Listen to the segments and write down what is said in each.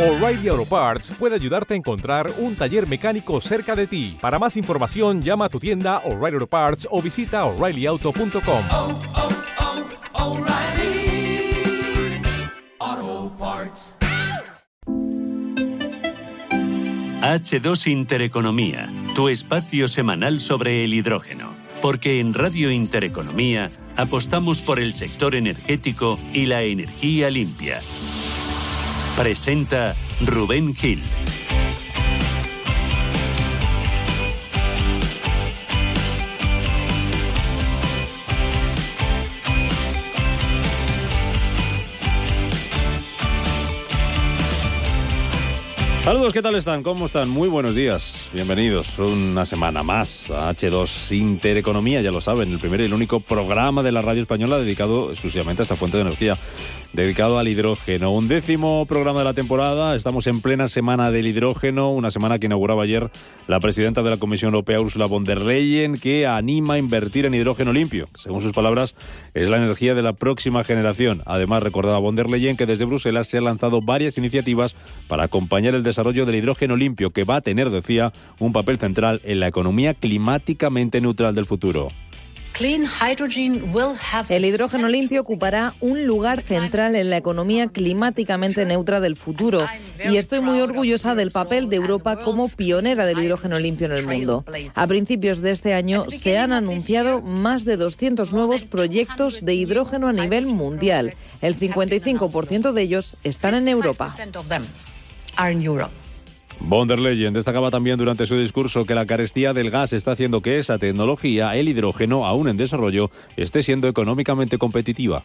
O'Reilly Auto Parts puede ayudarte a encontrar un taller mecánico cerca de ti. Para más información, llama a tu tienda O'Reilly Auto Parts o visita oreillyauto.com. oh, oh, Parts. H2 Intereconomía, tu espacio semanal sobre el hidrógeno. Porque en Radio Intereconomía apostamos por el sector energético y la energía limpia. Presenta Rubén Gil. Saludos, ¿qué tal están? ¿Cómo están? Muy buenos días. Bienvenidos una semana más a H2 Intereconomía, ya lo saben, el primer y el único programa de la radio española dedicado exclusivamente a esta fuente de energía, dedicado al hidrógeno. Un décimo programa de la temporada, estamos en plena semana del hidrógeno, una semana que inauguraba ayer la presidenta de la Comisión Europea, Ursula von der Leyen, que anima a invertir en hidrógeno limpio. Según sus palabras, es la energía de la próxima generación. Además, recordaba von der Leyen que desde Bruselas se han lanzado varias iniciativas para acompañar el desarrollo del hidrógeno limpio, que va a tener, decía, un papel central en la economía climáticamente neutral del futuro. El hidrógeno limpio ocupará un lugar central en la economía climáticamente neutra del futuro y estoy muy orgullosa del papel de Europa como pionera del hidrógeno limpio en el mundo. A principios de este año se han anunciado más de 200 nuevos proyectos de hidrógeno a nivel mundial. El 55% de ellos están en Europa. Von der Leyen destacaba también durante su discurso que la carestía del gas está haciendo que esa tecnología, el hidrógeno, aún en desarrollo, esté siendo económicamente competitiva.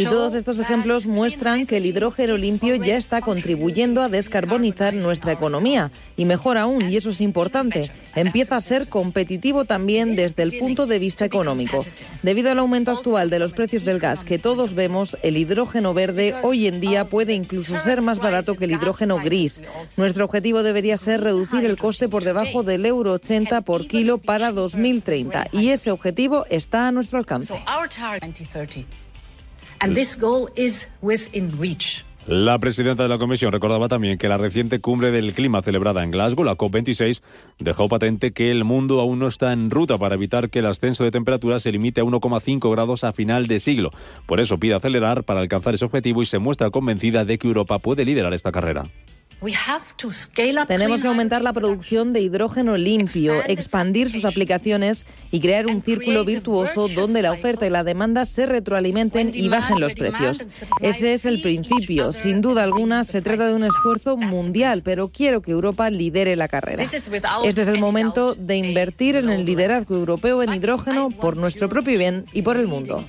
Y todos estos ejemplos muestran que el hidrógeno limpio ya está contribuyendo a descarbonizar nuestra economía. Y mejor aún, y eso es importante, empieza a ser competitivo también desde el punto de vista económico. Debido al aumento actual de los precios del gas que todos vemos, el hidrógeno verde hoy en día puede incluso ser más barato que el hidrógeno gris. Nuestro objetivo debería ser reducir el coste por debajo del euro 80 por kilo para 2030. Y ese objetivo está a nuestro alcance. La presidenta de la Comisión recordaba también que la reciente cumbre del clima celebrada en Glasgow, la COP26, dejó patente que el mundo aún no está en ruta para evitar que el ascenso de temperatura se limite a 1,5 grados a final de siglo. Por eso pide acelerar para alcanzar ese objetivo y se muestra convencida de que Europa puede liderar esta carrera. Tenemos que aumentar la producción de hidrógeno limpio, expandir sus aplicaciones y crear un círculo virtuoso donde la oferta y la demanda se retroalimenten y bajen los precios. Ese es el principio. Sin duda alguna, se trata de un esfuerzo mundial, pero quiero que Europa lidere la carrera. Este es el momento de invertir en el liderazgo europeo en hidrógeno por nuestro propio bien y por el mundo.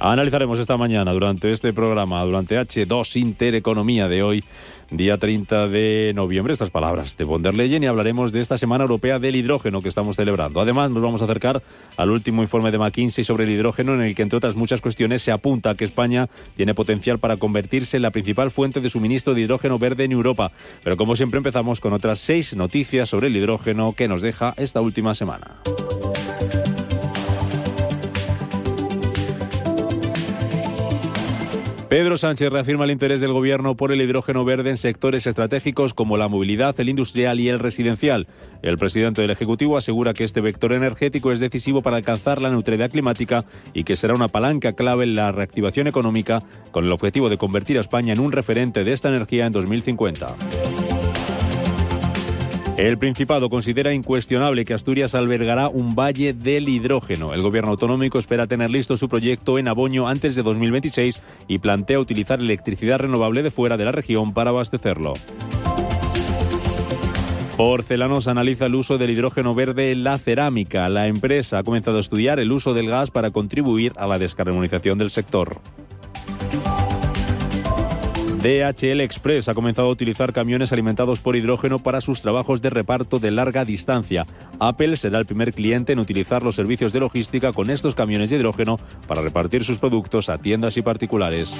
Analizaremos esta mañana durante este programa, durante H2 Intereconomía de hoy, día 30 de noviembre, estas palabras de von der Leyen y hablaremos de esta Semana Europea del Hidrógeno que estamos celebrando. Además, nos vamos a acercar al último informe de McKinsey sobre el hidrógeno en el que, entre otras muchas cuestiones, se apunta que España tiene potencial para convertirse en la principal fuente de suministro de hidrógeno verde en Europa. Pero como siempre empezamos con otras seis noticias sobre el hidrógeno que nos deja esta última semana. Pedro Sánchez reafirma el interés del Gobierno por el hidrógeno verde en sectores estratégicos como la movilidad, el industrial y el residencial. El presidente del Ejecutivo asegura que este vector energético es decisivo para alcanzar la neutralidad climática y que será una palanca clave en la reactivación económica con el objetivo de convertir a España en un referente de esta energía en 2050. El Principado considera incuestionable que Asturias albergará un valle del hidrógeno. El gobierno autonómico espera tener listo su proyecto en Aboño antes de 2026 y plantea utilizar electricidad renovable de fuera de la región para abastecerlo. Porcelanos analiza el uso del hidrógeno verde en la cerámica. La empresa ha comenzado a estudiar el uso del gas para contribuir a la descarbonización del sector. DHL Express ha comenzado a utilizar camiones alimentados por hidrógeno para sus trabajos de reparto de larga distancia. Apple será el primer cliente en utilizar los servicios de logística con estos camiones de hidrógeno para repartir sus productos a tiendas y particulares.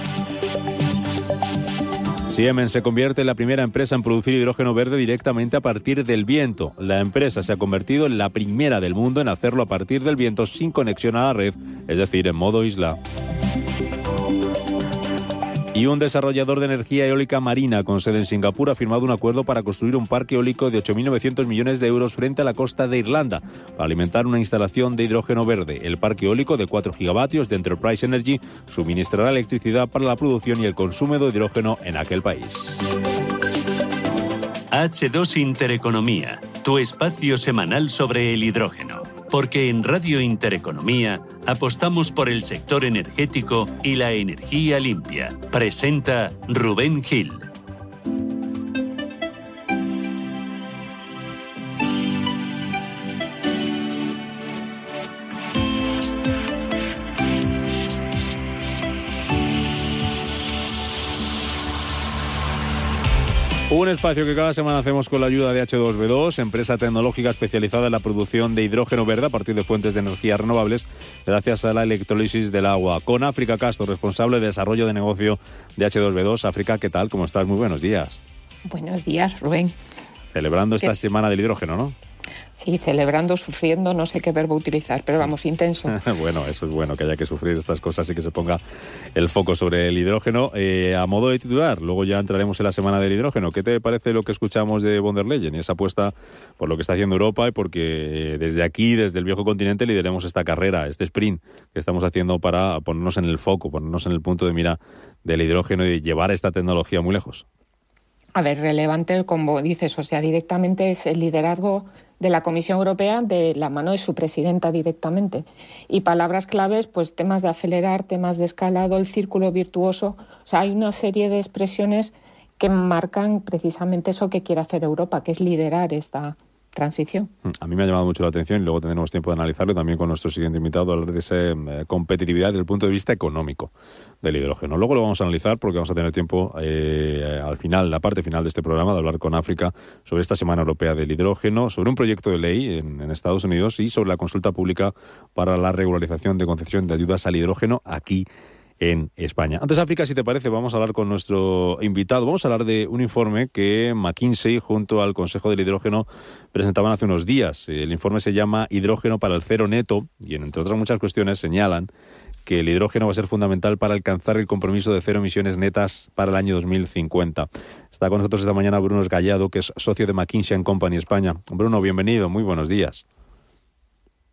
Siemens se convierte en la primera empresa en producir hidrógeno verde directamente a partir del viento. La empresa se ha convertido en la primera del mundo en hacerlo a partir del viento sin conexión a la red, es decir, en modo isla. Y un desarrollador de energía eólica marina con sede en Singapur ha firmado un acuerdo para construir un parque eólico de 8.900 millones de euros frente a la costa de Irlanda para alimentar una instalación de hidrógeno verde. El parque eólico de 4 gigavatios de Enterprise Energy suministrará electricidad para la producción y el consumo de hidrógeno en aquel país. H2 Intereconomía, tu espacio semanal sobre el hidrógeno. Porque en Radio Intereconomía apostamos por el sector energético y la energía limpia. Presenta Rubén Gil. Un espacio que cada semana hacemos con la ayuda de H2B2, empresa tecnológica especializada en la producción de hidrógeno verde a partir de fuentes de energía renovables, gracias a la electrólisis del agua. Con África Castro, responsable de desarrollo de negocio de H2B2. África, ¿qué tal? ¿Cómo estás? Muy buenos días. Buenos días, Rubén. Celebrando esta semana del hidrógeno, ¿no? Sí, celebrando, sufriendo, no sé qué verbo utilizar, pero vamos, intenso. bueno, eso es bueno, que haya que sufrir estas cosas y que se ponga el foco sobre el hidrógeno. Eh, a modo de titular, luego ya entraremos en la semana del hidrógeno. ¿Qué te parece lo que escuchamos de von der Leyen y esa apuesta por lo que está haciendo Europa y porque eh, desde aquí, desde el viejo continente, lideremos esta carrera, este sprint que estamos haciendo para ponernos en el foco, ponernos en el punto de mira del hidrógeno y llevar esta tecnología muy lejos? A ver, relevante, como dices, o sea, directamente es el liderazgo de la Comisión Europea de la mano de su presidenta directamente. Y palabras claves, pues temas de acelerar, temas de escalado, el círculo virtuoso. O sea, hay una serie de expresiones que marcan precisamente eso que quiere hacer Europa, que es liderar esta, transición. Mm, a mí me ha llamado mucho la atención y luego tendremos tiempo de analizarlo también con nuestro siguiente invitado, hablar de esa eh, competitividad desde el punto de vista económico del hidrógeno. Luego lo vamos a analizar porque vamos a tener tiempo eh, al final, la parte final de este programa, de hablar con África sobre esta Semana Europea del Hidrógeno, sobre un proyecto de ley en, Estados Unidos y sobre la consulta pública para la regularización de concesión de ayudas al hidrógeno aquí en España. Antes, África, si te parece, vamos a hablar con nuestro invitado. Vamos a hablar de un informe que McKinsey, junto al Consejo del Hidrógeno, presentaban hace unos días. El informe se llama Hidrógeno para el Cero Neto y, entre otras muchas cuestiones, señalan que el hidrógeno va a ser fundamental para alcanzar el compromiso de cero emisiones netas para el año 2050. Está con nosotros esta mañana Bruno Esgallado, que es socio de McKinsey Company España. Bruno, bienvenido, muy buenos días.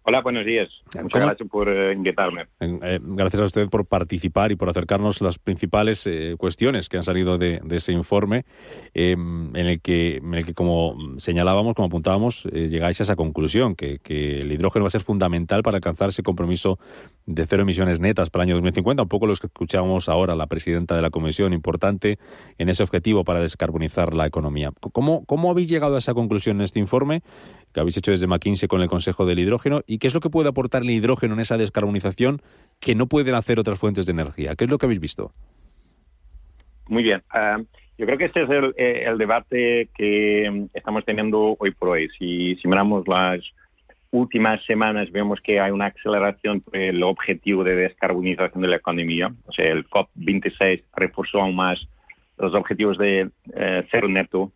Hola, buenos días. Muchas gracias por eh, invitarme. Eh, gracias a usted por participar y por acercarnos las principales eh, cuestiones que han salido de, ese informe, em, en, el que, en el que, como señalábamos, como apuntábamos, llegáis a esa conclusión, que, que, el hidrógeno va a ser fundamental para alcanzar ese compromiso de cero emisiones netas para el año 2050, un poco lo que escuchamos ahora la presidenta de la Comisión, importante en ese objetivo para descarbonizar la economía. ¿Cómo, cómo habéis llegado a esa conclusión en este informe que habéis hecho desde McKinsey con el Consejo del Hidrógeno? ¿Y qué es lo que puede aportar el hidrógeno en esa descarbonización que no pueden hacer otras fuentes de energía? ¿Qué es lo que habéis visto? Muy bien. Ah, yo creo que este es el, eh, el, debate que estamos teniendo hoy por hoy. Si, si miramos las últimas semanas vemos que hay una aceleración por el objetivo de descarbonización de la economía. O sea, el COP26 reforzó aún más los objetivos de eh, cero neto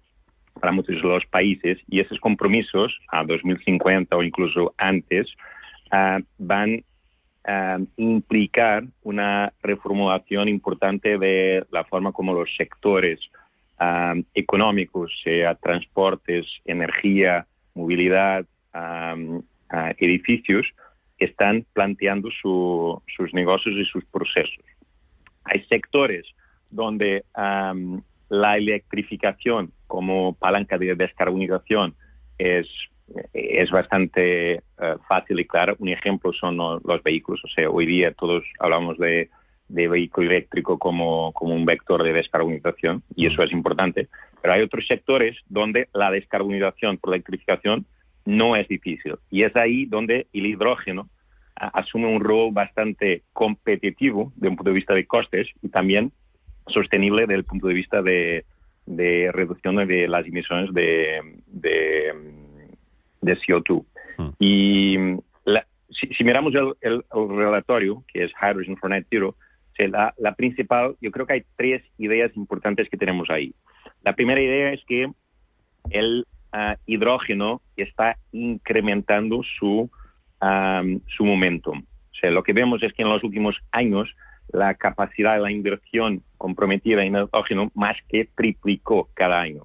para muchos de los países y esos compromisos a 2050 o incluso antes uh, van a implicar una reformulación importante de la forma como los sectores uh, económicos, sea transportes, energía, movilidad, um, uh, edificios, están planteando su, sus negocios y sus procesos. Hay sectores donde um, la electrificación como palanca de descarbonización es, es bastante uh, fácil y claro. Un ejemplo son los vehículos. O sea, hoy día todos hablamos de, de vehículo eléctrico como, como un vector de descarbonización y eso es importante. Pero hay otros sectores donde la descarbonización por electrificación no es difícil. Y es ahí donde el hidrógeno asume un rol bastante competitivo desde un punto de vista de costes y también sostenible desde el punto de vista de, de reducción de las emisiones de, de, de CO2. Hmm. Y la, si, si, miramos el, el, el, relatorio, que es Hydrogen for Net Zero, la, la principal, yo creo que hay tres ideas importantes que tenemos ahí. La primera idea es que el uh, hidrógeno está incrementando su, um, su momentum. O sea, lo que vemos es que en los últimos años la capacidad de la inversión comprometida en hidrógeno más que triplicó cada año.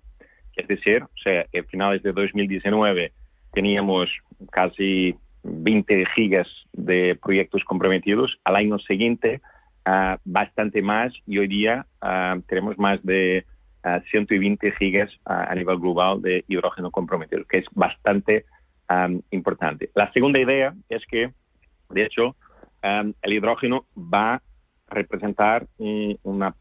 Es decir, o sea, a finales de 2019 teníamos casi 20 gigas de proyectos comprometidos. Al año siguiente, uh, bastante más y hoy día uh, tenemos más de uh, 120 gigas a nivel global de hidrógeno comprometido, que es bastante um, importante. La segunda idea es que, de hecho, um, el hidrógeno va representar un, una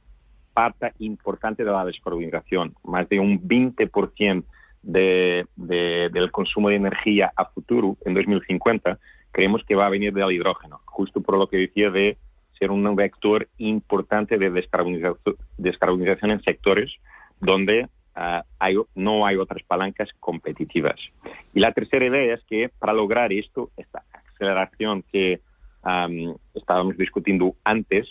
parte importante de la descarbonización. Más de un 20% de, de, del consumo de energía a futuro, en 2050, creemos que va a venir del hidrógeno, justo por lo que decía de ser un vector importante de descarbonización, en sectores donde hay, no hay otras palancas competitivas. Y la tercera idea es que para lograr esto, esta aceleración que um, estábamos discutiendo antes,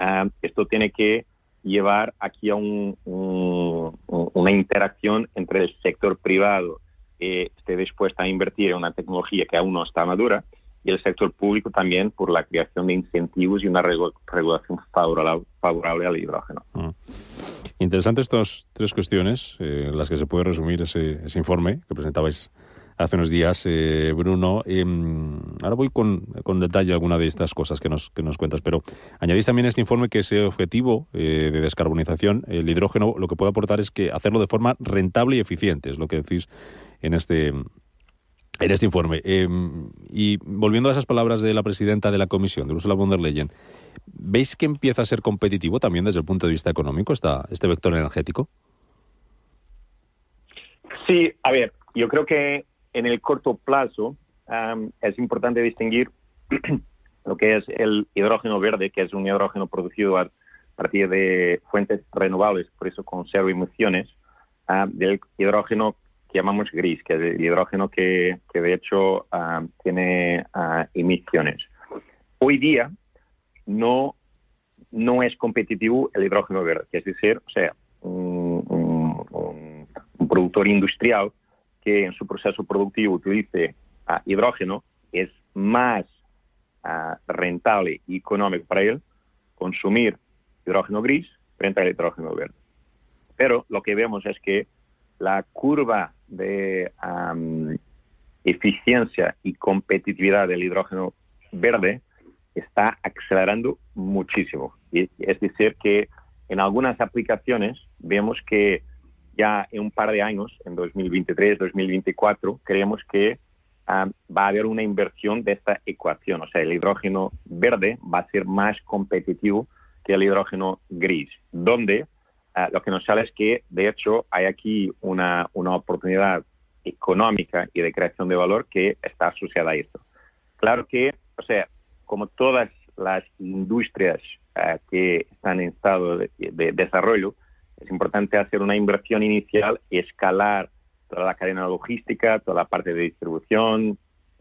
uh, esto tiene que llevar aquí a un, un, una interacción entre el sector privado que esté dispuesta a invertir en una tecnología que aún no está madura y el sector público también por la creación de incentivos y una regulación favorable, al hidrógeno. Mm. Interesantes estas tres cuestiones, eh, las que se puede resumir ese, ese informe que presentabais hace unos días, eh, Bruno. Eh, ahora voy con, con, detalle alguna de estas cosas que nos, que nos cuentas, pero añadís también este informe que ese objetivo eh, de descarbonización, el hidrógeno, lo que puede aportar es que hacerlo de forma rentable y eficiente, es lo que decís en este, en este informe. Em, y volviendo a esas palabras de la presidenta de la Comisión, de Ursula von der Leyen, ¿veis que empieza a ser competitivo también desde el punto de vista económico esta, este vector energético? Sí, a ver, yo creo que en el corto plazo um, es importante distinguir lo que es el hidrógeno verde, que es un hidrógeno producido a partir de fuentes renovables, por eso conserva emisiones, uh, del hidrógeno que llamamos gris, que es el hidrógeno que, que de hecho uh, tiene uh, emisiones. Hoy día no, no es competitivo el hidrógeno verde, es decir, o sea, un, un, un productor industrial que en su proceso productivo utilice uh, hidrógeno, es más uh, rentable y económico para él consumir hidrógeno gris frente al hidrógeno verde. Pero lo que vemos es que la curva de um, eficiencia y competitividad del hidrógeno verde está acelerando muchísimo. Y es decir, que en algunas aplicaciones vemos que ya en un par de años, en 2023, 2024, creemos que um, va a haber una inversión de esta ecuación. O sea, el hidrógeno verde va a ser más competitivo que el hidrógeno gris, donde uh, lo que nos sale es que, de hecho, hay aquí una, una oportunidad económica y de creación de valor que está asociada a esto. Claro que, o sea, como todas las industrias uh, que están en estado de desarrollo, es importante hacer una inversión inicial y escalar toda la cadena logística, toda la parte de distribución,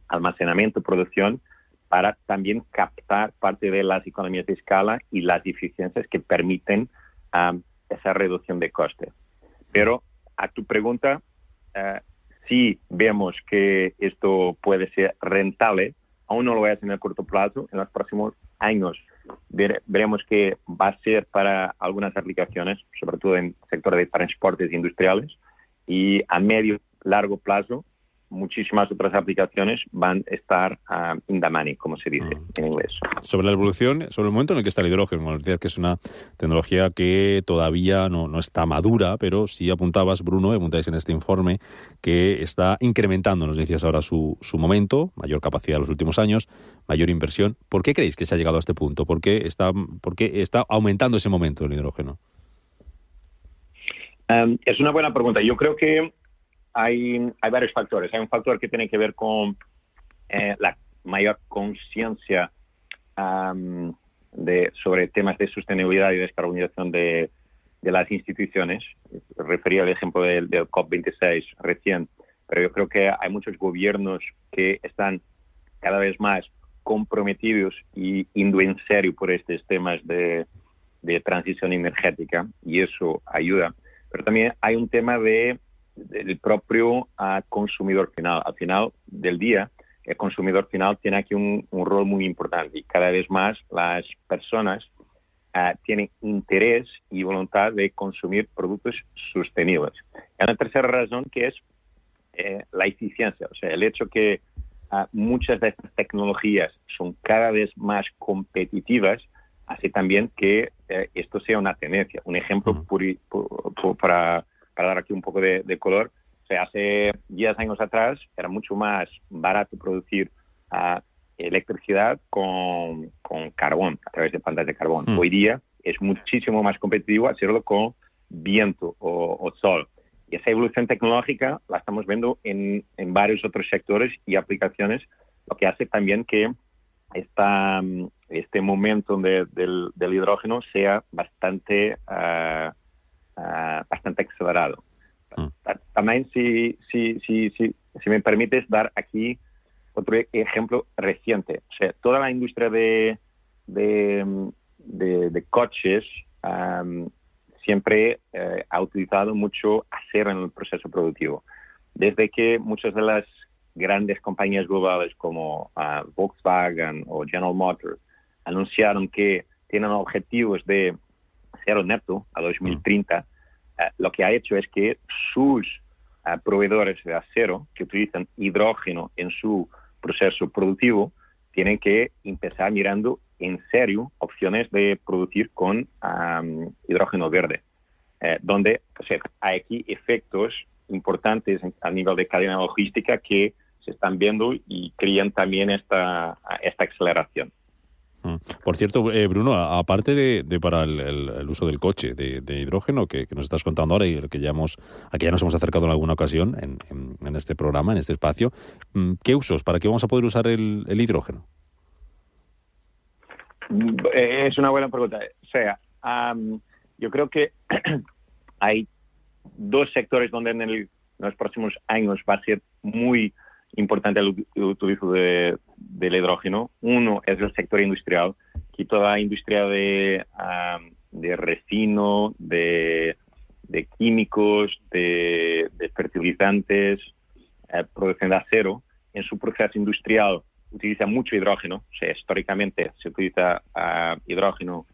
almacenamiento, producción, para también captar parte de las economías de escala y las eficiencias que permiten um, esa reducción de coste. Pero a tu pregunta, uh, si vemos que esto puede ser rentable, aún no lo es en el corto plazo, en los próximos años veremos que va a ser para algunas aplicaciones, sobre todo en el sector de transportes industriales, y a medio largo plazo muchísimas otras aplicaciones van a estar uh, in the money, como se dice mm. en inglés. Sobre la evolución, sobre el momento en el que está el hidrógeno, como decías que es una tecnología que todavía no, no está madura, pero sí apuntabas, Bruno, apuntáis en este informe, que está incrementando, nos decías ahora, su, su momento, mayor capacidad en los últimos años, mayor inversión. ¿Por qué creéis que se ha llegado a este punto? ¿Por qué está, por qué está aumentando ese momento del hidrógeno? Um, es una buena pregunta. Yo creo que hay, hay varios factores. Hay un factor que tiene que ver con eh, la mayor conciencia um, de, sobre temas de sostenibilidad y descarbonización de, de las instituciones. Refería al ejemplo del, del, COP26 recién, pero yo creo que hay muchos gobiernos que están cada vez más comprometidos y indo en serio por estos temas de, de transición energética y eso ayuda. Pero también hay un tema de del propio uh, consumidor final. Al final del día, el consumidor final tiene aquí un, un rol muy importante y cada vez más las personas ah, tienen interés y voluntad de consumir productos sostenibles. Y una tercera razón que es eh, la eficiencia, o sea, el hecho que ah, muchas de estas tecnologías son cada vez más competitivas, hace también que eh, esto sea una tendencia. Un ejemplo Ujú. puri- pu- pu- para, para dar aquí un poco de, de color, o sea, hace 10 años atrás era mucho más barato producir ah, electricidad con, con carbón, a través de plantas de carbón. Mm. Hoy día es muchísimo más competitivo hacerlo con viento o, o sol. Y esa evolución tecnológica la estamos viendo en, en varios otros sectores y aplicaciones, lo que hace también que esta, este momento de- del, del hidrógeno sea bastante, ah, ah, bastante acelerado. Mm. Ta- También, si, si, si, si, me permites dar aquí otro ejemplo reciente. O sea, toda la industria de, de, de- de coches am, siempre eh, ha utilizado mucho acero en el proceso productivo. Desde que muchas de las grandes compañías globales como ah, Volkswagen o General Motors anunciaron que tienen objetivos de cero neto a 2030, eh, lo que ha hecho es que sus ah, proveedores de acero que utilizan hidrógeno en su proceso productivo tienen que empezar mirando en serio opciones de producir con am, hidrógeno verde, eh, donde o sea, hay aquí efectos importantes a nivel de cadena logística que se están viendo y crean también esta, esta aceleración. Mm. Por cierto, eh, Bruno, aparte de, para el, uso del coche de, hidrógeno que, nos estás contando ahora y que ya hemos, a que ya nos hemos acercado en alguna ocasión en, este programa, en este espacio, mm, ¿qué usos? ¿Para qué vamos a poder usar el, hidrógeno? Eh, Es una buena pregunta. O sea, yo creo que hay dos sectores donde en, en los próximos años va a ser muy importante el, el utilizo de- del hidrógeno. Uno es el sector industrial, que toda industria de, de refino, de, químicos, de, fertilizantes, eh, producción de acero, en su proceso industrial utiliza mucho hidrógeno. O sea, históricamente se utiliza ah, hidrógeno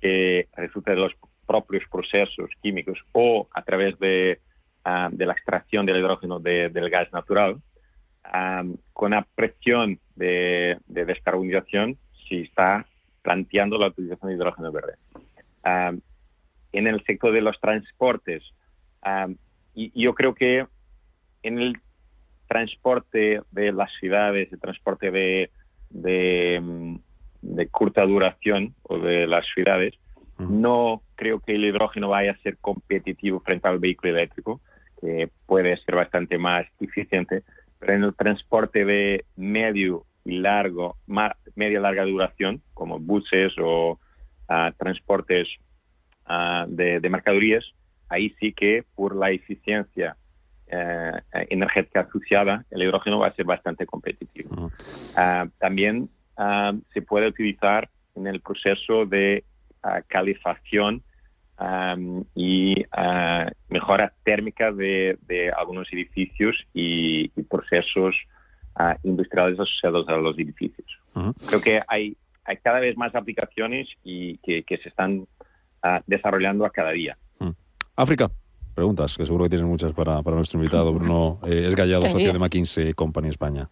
que resulta de los propios procesos químicos o a través de, ah, de la extracción del hidrógeno de- del gas natural. Ah, con la presión de, de descarbonización se está planteando la utilización de hidrógeno verde. Ah, en el sector de los transportes, ah, y, yo creo que en el transporte de las ciudades, el transporte de, de, mm, de corta duración o de las ciudades, no creo que el hidrógeno vaya a ser competitivo frente al vehículo eléctrico, que puede ser bastante más eficiente, pero en el transporte de medio y largo, ma- media y larga duración, como buses o ah, transportes ah, de, de mercaderías, ahí sí que por la eficiencia eh, energética asociada, el hidrógeno va a ser bastante competitivo. Ah, también se puede utilizar en el proceso de calefacción y ah, mejora térmica de, de algunos edificios y, y procesos ah, industriales asociados a los edificios. Creo que hay, hay cada vez más aplicaciones y que, que se están ah, desarrollando a cada día. África. Preguntas, que seguro que tienes muchas para, para nuestro invitado, Bruno eh, es Gallado, socio de McKinsey Company España.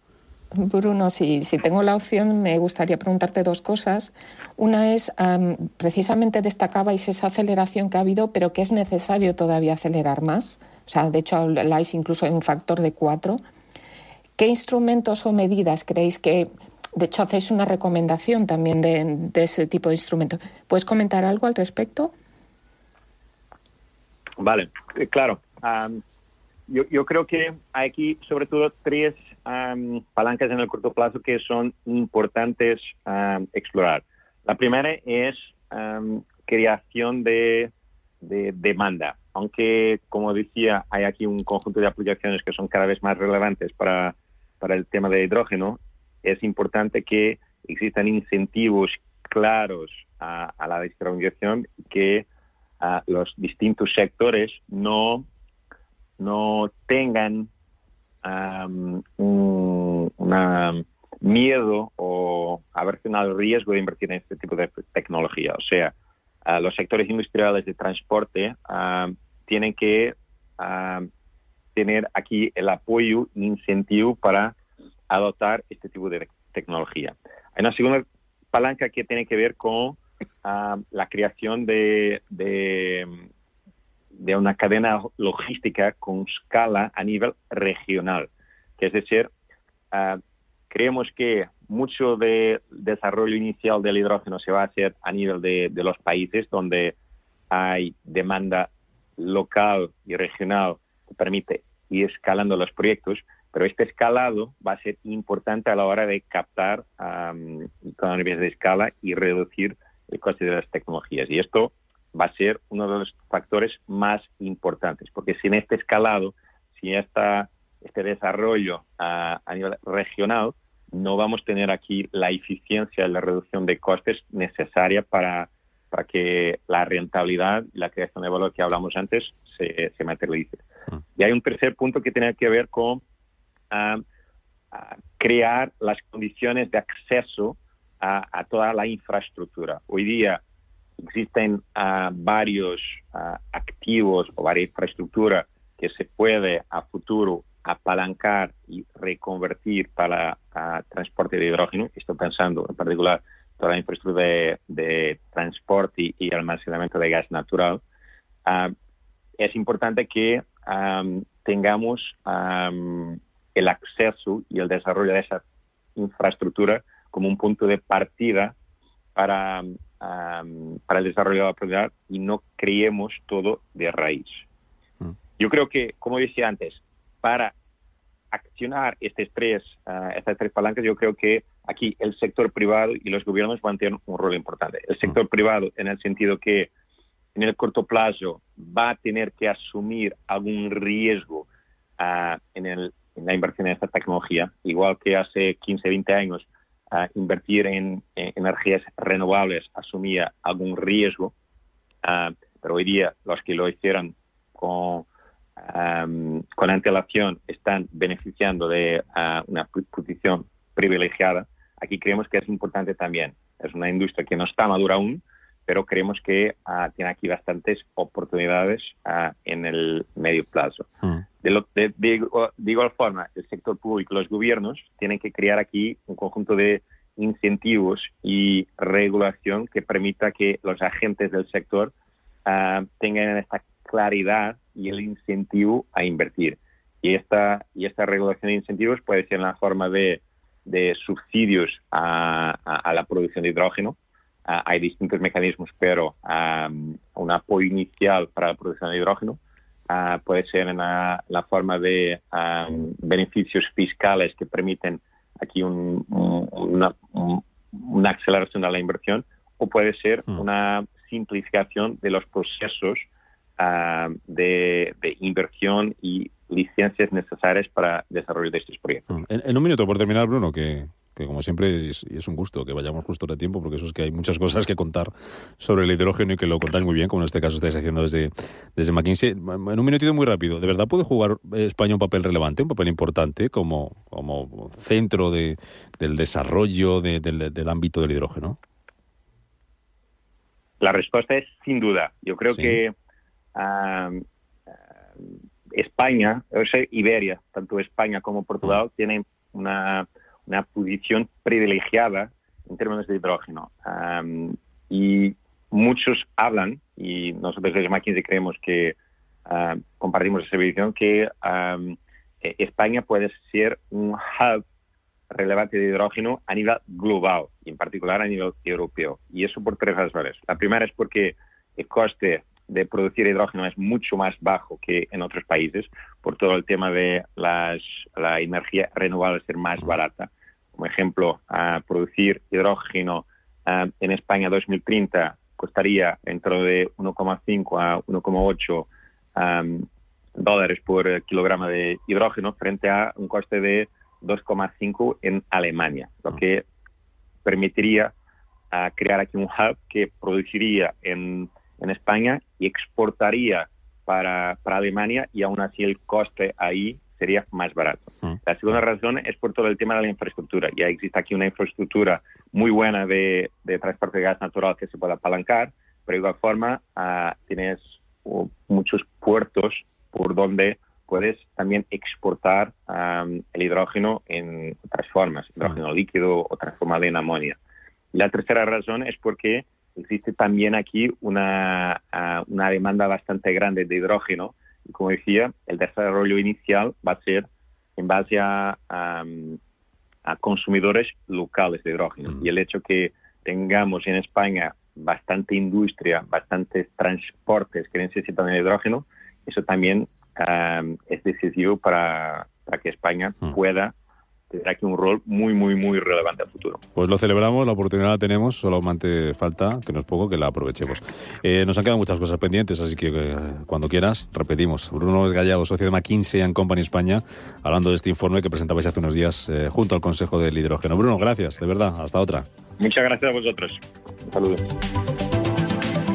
Bruno, si, tengo la opción, me gustaría preguntarte dos cosas. Una es, am, precisamente destacabais esa aceleración que ha habido, pero que es necesario todavía acelerar más. O sea, de hecho, habláis incluso de un factor de cuatro. ¿Qué instrumentos o medidas creéis que, de hecho, hacéis una recomendación también de, ese tipo de instrumentos? ¿Puedes comentar algo al respecto? Vale, eh, claro. Yo, creo que aquí sobre todo tres am, palancas en el corto plazo que son importantes explorar. La primera es am, creación de, de demanda. Aunque, como decía, hay aquí un conjunto de aplicaciones que son cada vez más relevantes para, para el tema de hidrógeno, es importante que existan incentivos claros a, a la descarbonización que a los distintos sectores no, no tengan am, un- miedo o aversión al riesgo de invertir en este tipo de tecnología. O sea, ah, los sectores industriales de transporte ah, tienen que ah, tener aquí el apoyo e incentivo para adoptar este tipo de tecnología. Hay una segunda palanca que tiene que ver con la creación de, de, una cadena logística con escala a nivel regional, que es decir, creemos que mucho del desarrollo inicial del hidrógeno se va a hacer a nivel de, los países donde hay demanda local y regional que permite ir escalando los proyectos, pero este escalado va a ser importante a la hora de captar um, economías de escala y reducir el coste de las tecnologías. Y esto va a ser uno de los factores más importantes, porque sin este escalado, si esta, este desarrollo a nivel regional, no vamos a tener aquí la eficiencia y la reducción de costes necesaria para, para que la rentabilidad y la creación de valor que hablamos antes se, se materialice. Mm. Y hay un tercer punto que tiene que ver con ah, crear las condiciones de acceso a, toda la infraestructura. Hoy día existen ah, varios activos o varias infraestructuras que se puede a futuro apalancar y reconvertir para transporte de hidrógeno. Estoy pensando en particular toda la infraestructura de, transporte y, almacenamiento de gas natural. Es importante que tengamos el acceso y el desarrollo de esa infraestructura como un punto de partida para, para el desarrollo de la propiedad y no creemos todo de raíz. Mm. Yo creo que, como decía antes, para accionar estas tres, uh, estas tres palancas, yo creo que aquí el sector privado y los gobiernos van a tener un rol importante. El sector privado en el sentido que en el corto plazo va a tener que asumir algún riesgo uh, en, el, en, la inversión en esta tecnología, igual que hace 15, 20 años uh, invertir en, en, energías renovables asumía algún riesgo, pero hoy día los que lo hicieron con con antelación están beneficiando de ah, una posición privilegiada. Aquí creemos que es importante también. Es una industria que no está madura aún, pero creemos que ah, tiene aquí bastantes oportunidades ah, en el medio plazo. Mm. De, de, igual forma, el sector público, los gobiernos tienen que crear aquí un conjunto de incentivos y regulación que permita que los agentes del sector tengan esta claridad y el incentivo a invertir. Y esta, y esta regulación de incentivos puede ser en la forma de, de subsidios a, a, la producción de hidrógeno. Ah, hay distintos mecanismos, pero un apoyo inicial para la producción de hidrógeno puede ser en la, forma de beneficios fiscales que permiten aquí un, una, una, aceleración de la inversión o puede ser mm. una simplificación de los procesos de, inversión y licencias necesarias para el desarrollo de estos proyectos. Mm. En, un minuto, por terminar, Bruno, que, como siempre es, es, un gusto que vayamos justo de tiempo, porque eso es que hay muchas cosas que contar sobre el hidrógeno y que lo contáis muy bien, como en este caso estáis haciendo desde, desde McKinsey. En un minutito muy rápido, ¿de verdad puede jugar España un papel relevante, un papel importante como, como centro de, del desarrollo del, ámbito del hidrógeno? La respuesta es sin duda. Yo creo que España, o sea, Iberia, tanto España como Portugal, tienen una, una posición privilegiada en términos de hidrógeno. y muchos hablan, y nosotros desde McKinsey creemos que compartimos esa visión, que e, España puede ser un hub relevante de hidrógeno a nivel global y en particular a nivel europeo. Y eso por tres razones. La primera es porque el coste de producir hidrógeno es mucho más bajo que en otros países por todo el tema de las, la energía renovable ser más barata. Como ejemplo, producir hidrógeno en España 2030 costaría entre de 1,5 a 1,8 dólares por kilogramo de hidrógeno frente a un coste de 2,5 en Alemania, lo que permitiría crear aquí un hub que produciría en en España y exportaría para, para Alemania y aún así el coste ahí sería más barato. Mm. La segunda razón es por todo el tema de la infraestructura. Ya existe aquí una infraestructura muy buena de, de transporte de gas natural que se puede apalancar, pero de igual forma ah, tienes uh, muchos puertos por donde puedes también exportar am, el hidrógeno en otras formas, hidrógeno líquido o transformado en amonio. Y la tercera razón es porque existe también aquí una, ah, una demanda bastante grande de hidrógeno. Y como decía, el desarrollo inicial va a ser en base a, a, a consumidores locales de hidrógeno. Y el hecho que tengamos en España bastante industria, bastantes transportes que necesitan el hidrógeno, eso también um, es decisivo para, para que España pueda tener aquí un rol muy, muy, muy relevante al futuro. Pues lo celebramos, la oportunidad la tenemos, solamente falta, que no es poco, que la aprovechemos. Eh, nos han quedado muchas cosas pendientes, así que eh, cuando quieras, repetimos. Bruno Esgallado, socio de McKinsey and Company España, hablando de este informe que presentabais hace unos días eh, junto al Consejo del Hidrógeno. Bruno, gracias, de verdad, hasta otra. Muchas gracias a vosotros. Un saludo.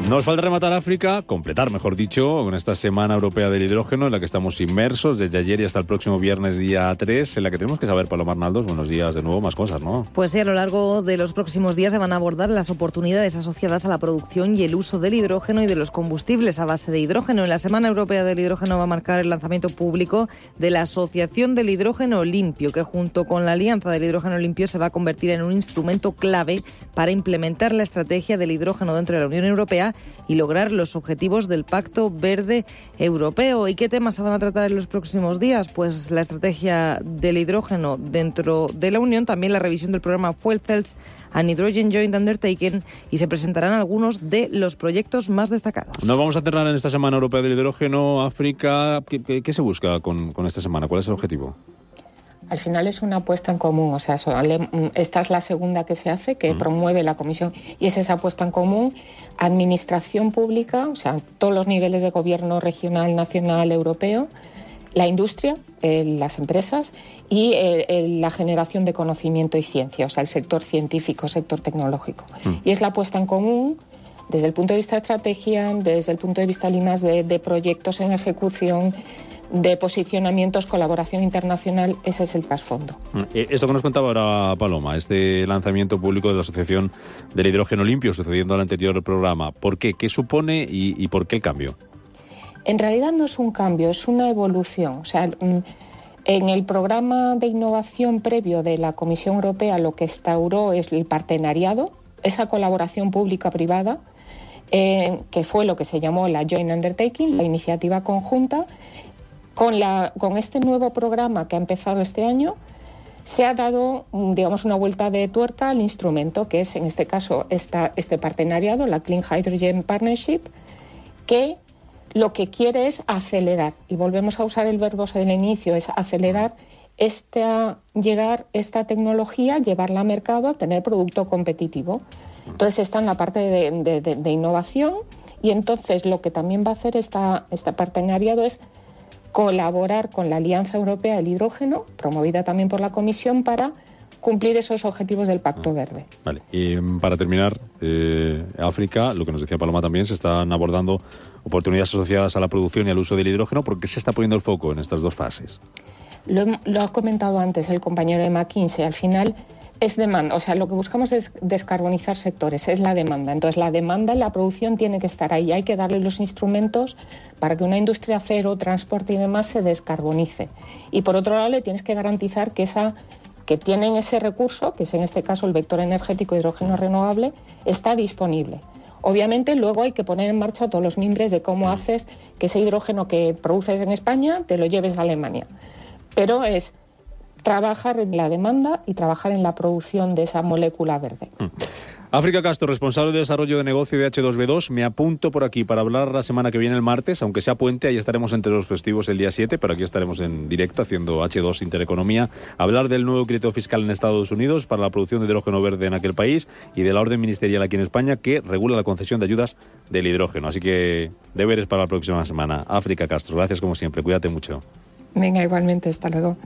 Nos falta rematar África, completar, mejor dicho, con esta Semana Europea del Hidrógeno en la que estamos inmersos desde ayer y hasta el próximo viernes día 3, en la que tenemos que saber, Palomar Naldos, buenos días de nuevo, más cosas, ¿no? Pues sí, a lo largo de los próximos días se van a abordar las oportunidades asociadas a la producción y el uso del hidrógeno y de los combustibles a base de hidrógeno. En la Semana Europea del Hidrógeno va a marcar el lanzamiento público de la Asociación del Hidrógeno Limpio, que junto con la Alianza del Hidrógeno Limpio se va a convertir en un instrumento clave para implementar la estrategia del hidrógeno dentro de la Unión Europea y lograr los objetivos del Pacto Verde Europeo. ¿Y qué temas se van a tratar en los próximos días? Pues la estrategia del hidrógeno dentro de la Unión, también la revisión del programa Fuel Cells and Hydrogen Joint Undertaking y se presentarán algunos de los proyectos más destacados. Nos vamos a cerrar en esta Semana Europea del Hidrógeno, África. ¿Qué, se busca con esta semana? ¿Cuál es el objetivo? Al final es una apuesta en común, o sea, mm, esta es la segunda que se hace, que promueve la Comisión, y es esa apuesta en común, administración pública, o sea, todos los niveles de gobierno regional, nacional, europeo, la industria, eh, las empresas y eh, el- la generación de conocimiento y ciencia, o sea, el sector científico, sector tecnológico. Y es la apuesta en común desde el punto de vista de estrategia, desde el punto de vista de, de proyectos en ejecución, de posicionamientos, colaboración internacional, ese es el trasfondo. Eh, Esto que nos contaba ahora Paloma, este lanzamiento público de la Asociación del Hidrógeno Limpio, sucediendo al anterior programa. ¿Por qué? ¿Qué supone y, y por qué el cambio? En realidad no es un cambio, es una evolución. O sea, mm, en el programa de innovación previo de la Comisión Europea lo que instauró es el partenariado, esa colaboración pública-privada, eh, que fue lo que se llamó la Joint Undertaking, la iniciativa conjunta. Con, la, con este nuevo programa que ha empezado este año, se ha dado, mm, digamos, una vuelta de tuerca al instrumento, que es en este caso este partenariado, la Clean Hydrogen Partnership, que lo que quiere es acelerar, y volvemos a usar el verbo del inicio, es acelerar esta, llegar esta tecnología, llevarla al mercado, tener producto competitivo. Entonces está en la parte de- de innovación y entonces lo que también va a hacer esta, este partenariado es colaborar con la Alianza Europea del Hidrógeno, promovida también por la Comisión, para cumplir esos objetivos del Pacto Verde. Vale. Y mm, para terminar, eh, África, lo que nos decía Paloma también, se están abordando oportunidades asociadas a la producción y al uso del hidrógeno. ¿Por qué se está poniendo el foco en estas dos fases? Lo, lo ha comentado antes el compañero de McKinsey, al final es demanda, o sea, lo que buscamos es descarbonizar sectores, es la demanda. Entonces, la demanda y la producción tiene que estar ahí, hay que darle los instrumentos para que una industria cero, transporte y demás se descarbonice. Y por otro lado, le tienes que garantizar que esa que tienen ese recurso, que es en este caso el vector energético hidrógeno renovable, está disponible. Obviamente luego hay que poner en marcha todos los mimbres de cómo haces que ese hidrógeno que produces en España te lo lleves a Alemania. Pero es trabajar en la demanda y trabajar en la producción de esa molécula verde. África Castro, responsable de desarrollo de negocio de H2B2. Me apunto por aquí para hablar la semana que viene el martes, aunque sea puente, ahí estaremos entre los festivos el día 7, pero aquí estaremos en directo haciendo H2 Intereconomía. Hablar del nuevo crédito fiscal en Estados Unidos para la producción de hidrógeno verde en aquel país y de la orden ministerial aquí en España que regula la concesión de ayudas del hidrógeno. Así que deberes para la próxima semana. África Castro, gracias como siempre. Cuídate mucho. Venga, igualmente, hasta luego.